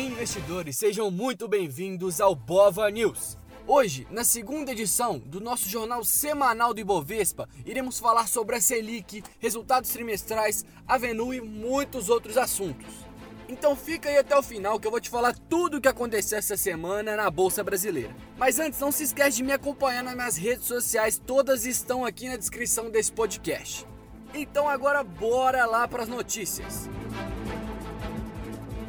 Aí, investidores, sejam muito bem-vindos ao Bova News. Hoje, na segunda edição do nosso jornal semanal do Ibovespa, iremos falar sobre a Selic, resultados trimestrais, a Venu e muitos outros assuntos. Então fica aí até o final que eu vou te falar tudo o que aconteceu essa semana na Bolsa Brasileira. Mas antes, não se esquece de me acompanhar nas minhas redes sociais, todas estão aqui na descrição desse podcast. Então agora bora lá para as notícias.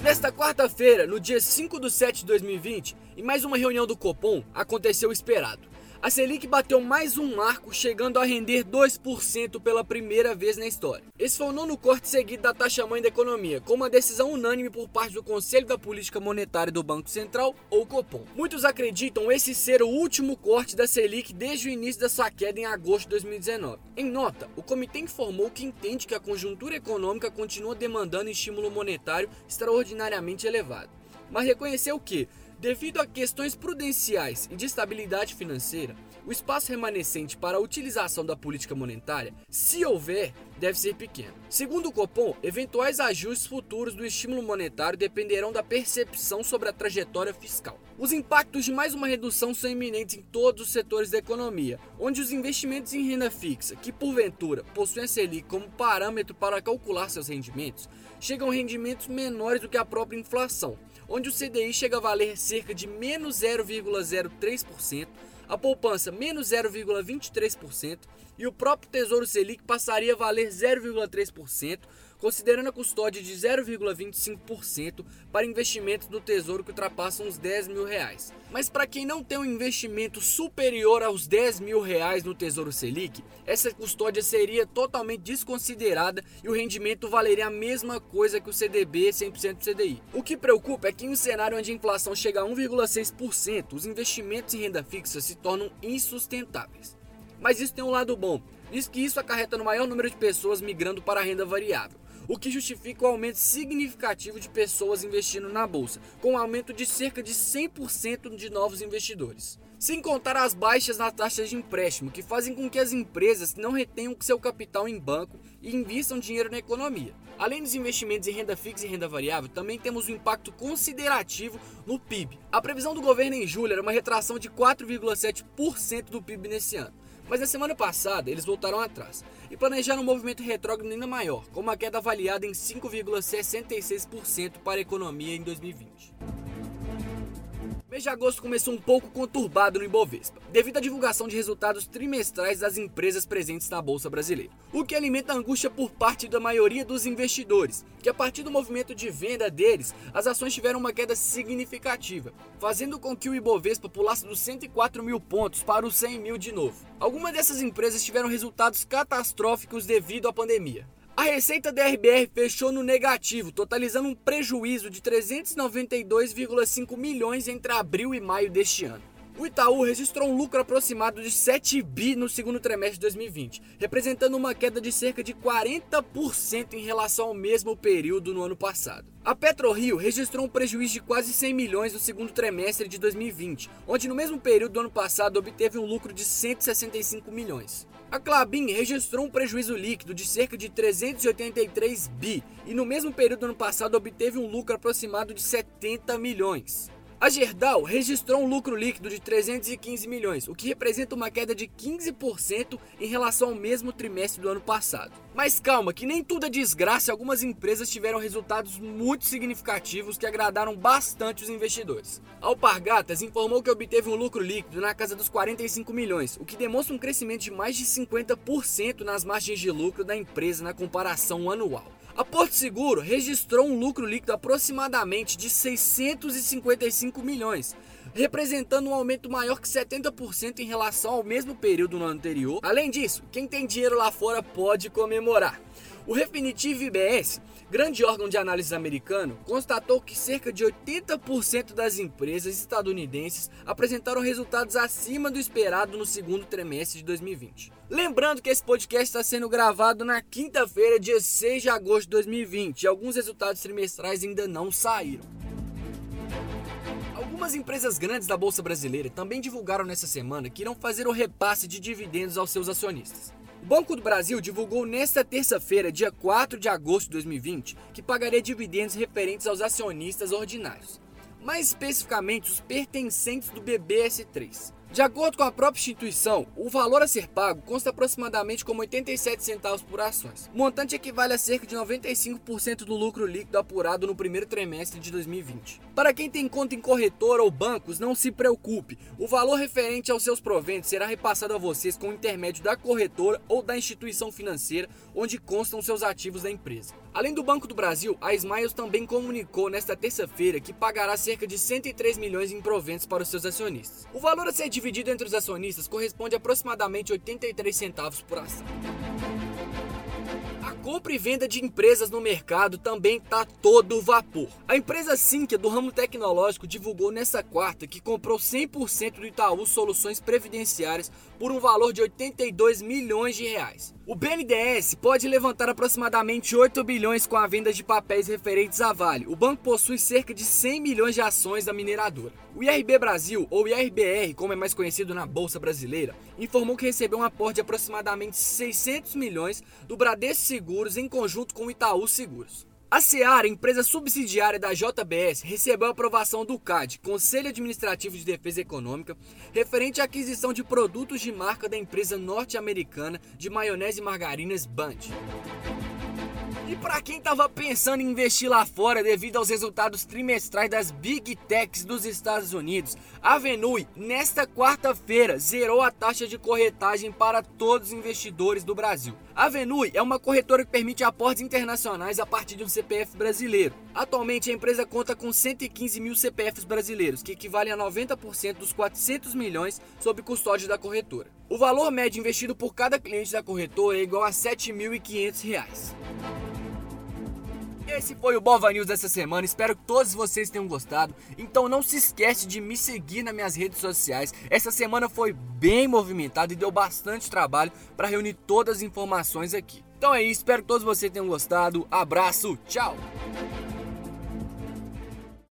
Nesta quarta-feira, no dia 5 de 7 de 2020, em mais uma reunião do Copom, aconteceu o esperado. A Selic bateu mais um marco, chegando a render 2% pela primeira vez na história. Esse foi o nono corte seguido da taxa-mãe da economia, com uma decisão unânime por parte do Conselho da Política Monetária do Banco Central, ou Copom. Muitos acreditam esse ser o último corte da Selic desde o início da sua queda em agosto de 2019. Em nota, o comitê informou que entende que a conjuntura econômica continua demandando estímulo monetário extraordinariamente elevado, mas reconheceu que Devido a questões prudenciais e de estabilidade financeira, o espaço remanescente para a utilização da política monetária, se houver, deve ser pequeno. Segundo o Copom, eventuais ajustes futuros do estímulo monetário dependerão da percepção sobre a trajetória fiscal. Os impactos de mais uma redução são iminentes em todos os setores da economia, onde os investimentos em renda fixa, que porventura possuem a Selic como parâmetro para calcular seus rendimentos, chegam a rendimentos menores do que a própria inflação onde o CDI chega a valer cerca de menos 0,03%, a poupança menos 0,23% e o próprio Tesouro Selic passaria a valer 0,3%, considerando a custódia de 0,25% para investimentos do Tesouro que ultrapassam os 10 mil reais. Mas para quem não tem um investimento superior aos 10 mil reais no Tesouro Selic, essa custódia seria totalmente desconsiderada e o rendimento valeria a mesma coisa que o CDB 100% CDI. O que preocupa é que em um cenário onde a inflação chega a 1,6%, os investimentos em renda fixa se tornam insustentáveis. Mas isso tem um lado bom, visto que isso acarreta no maior número de pessoas migrando para a renda variável o que justifica o aumento significativo de pessoas investindo na bolsa, com um aumento de cerca de 100% de novos investidores. Sem contar as baixas nas taxas de empréstimo, que fazem com que as empresas não retenham seu capital em banco e invistam dinheiro na economia. Além dos investimentos em renda fixa e renda variável, também temos um impacto considerativo no PIB. A previsão do governo em julho era uma retração de 4,7% do PIB nesse ano. Mas na semana passada eles voltaram atrás e planejaram um movimento retrógrado ainda maior, com uma queda avaliada em 5,66% para a economia em 2020 mês de agosto começou um pouco conturbado no Ibovespa, devido à divulgação de resultados trimestrais das empresas presentes na Bolsa Brasileira, o que alimenta a angústia por parte da maioria dos investidores, que a partir do movimento de venda deles, as ações tiveram uma queda significativa, fazendo com que o Ibovespa pulasse dos 104 mil pontos para os 100 mil de novo. Algumas dessas empresas tiveram resultados catastróficos devido à pandemia. A receita da RBR fechou no negativo, totalizando um prejuízo de 392,5 milhões entre abril e maio deste ano. O Itaú registrou um lucro aproximado de 7 bi no segundo trimestre de 2020, representando uma queda de cerca de 40% em relação ao mesmo período no ano passado. A PetroRio registrou um prejuízo de quase 100 milhões no segundo trimestre de 2020, onde no mesmo período do ano passado obteve um lucro de 165 milhões. A Clabin registrou um prejuízo líquido de cerca de 383 bi e no mesmo período do ano passado obteve um lucro aproximado de 70 milhões. A Gerdau registrou um lucro líquido de 315 milhões, o que representa uma queda de 15% em relação ao mesmo trimestre do ano passado. Mas calma, que nem tudo é desgraça, algumas empresas tiveram resultados muito significativos que agradaram bastante os investidores. A Alpargatas informou que obteve um lucro líquido na casa dos 45 milhões, o que demonstra um crescimento de mais de 50% nas margens de lucro da empresa na comparação anual. A Porto Seguro registrou um lucro líquido aproximadamente de 655 milhões, representando um aumento maior que 70% em relação ao mesmo período no ano anterior. Além disso, quem tem dinheiro lá fora pode comemorar. O Refinitiv IBS, grande órgão de análise americano, constatou que cerca de 80% das empresas estadunidenses apresentaram resultados acima do esperado no segundo trimestre de 2020. Lembrando que esse podcast está sendo gravado na quinta-feira, dia 6 de agosto de 2020, e alguns resultados trimestrais ainda não saíram. Algumas empresas grandes da Bolsa Brasileira também divulgaram nessa semana que irão fazer o repasse de dividendos aos seus acionistas. O Banco do Brasil divulgou nesta terça-feira, dia 4 de agosto de 2020, que pagaria dividendos referentes aos acionistas ordinários, mais especificamente os pertencentes do BBS3. De acordo com a própria instituição, o valor a ser pago consta aproximadamente como 87 centavos por ações. O montante equivale a cerca de 95% do lucro líquido apurado no primeiro trimestre de 2020. Para quem tem conta em corretora ou bancos, não se preocupe. O valor referente aos seus proventos será repassado a vocês com o intermédio da corretora ou da instituição financeira onde constam seus ativos da empresa. Além do Banco do Brasil, a Smiles também comunicou nesta terça-feira que pagará cerca de 103 milhões em proventos para os seus acionistas. O valor a ser dividido entre os acionistas corresponde a aproximadamente 83 centavos por ação. Compra e venda de empresas no mercado também está todo vapor. A empresa Sinqia do ramo tecnológico divulgou nesta quarta que comprou 100% do Itaú Soluções Previdenciárias por um valor de 82 milhões de reais. O BNDES pode levantar aproximadamente 8 bilhões com a venda de papéis referentes à Vale. O banco possui cerca de 100 milhões de ações da mineradora. O IRB Brasil, ou IRBR, como é mais conhecido na Bolsa Brasileira, informou que recebeu um aporte de aproximadamente 600 milhões do Bradesco Seguros em conjunto com o Itaú Seguros. A Seara, empresa subsidiária da JBS, recebeu a aprovação do CAD, Conselho Administrativo de Defesa Econômica, referente à aquisição de produtos de marca da empresa norte-americana de maionese e margarinas Band. E para quem estava pensando em investir lá fora devido aos resultados trimestrais das Big Techs dos Estados Unidos, a Venui, nesta quarta-feira, zerou a taxa de corretagem para todos os investidores do Brasil. A Venui é uma corretora que permite aportes internacionais a partir de um CPF brasileiro. Atualmente, a empresa conta com 115 mil CPFs brasileiros, que equivalem a 90% dos 400 milhões sob custódia da corretora. O valor médio investido por cada cliente da corretora é igual a R$ 7.500. Esse foi o Bova News dessa semana. Espero que todos vocês tenham gostado. Então não se esquece de me seguir nas minhas redes sociais. Essa semana foi bem movimentada e deu bastante trabalho para reunir todas as informações aqui. Então é isso, espero que todos vocês tenham gostado. Abraço, tchau!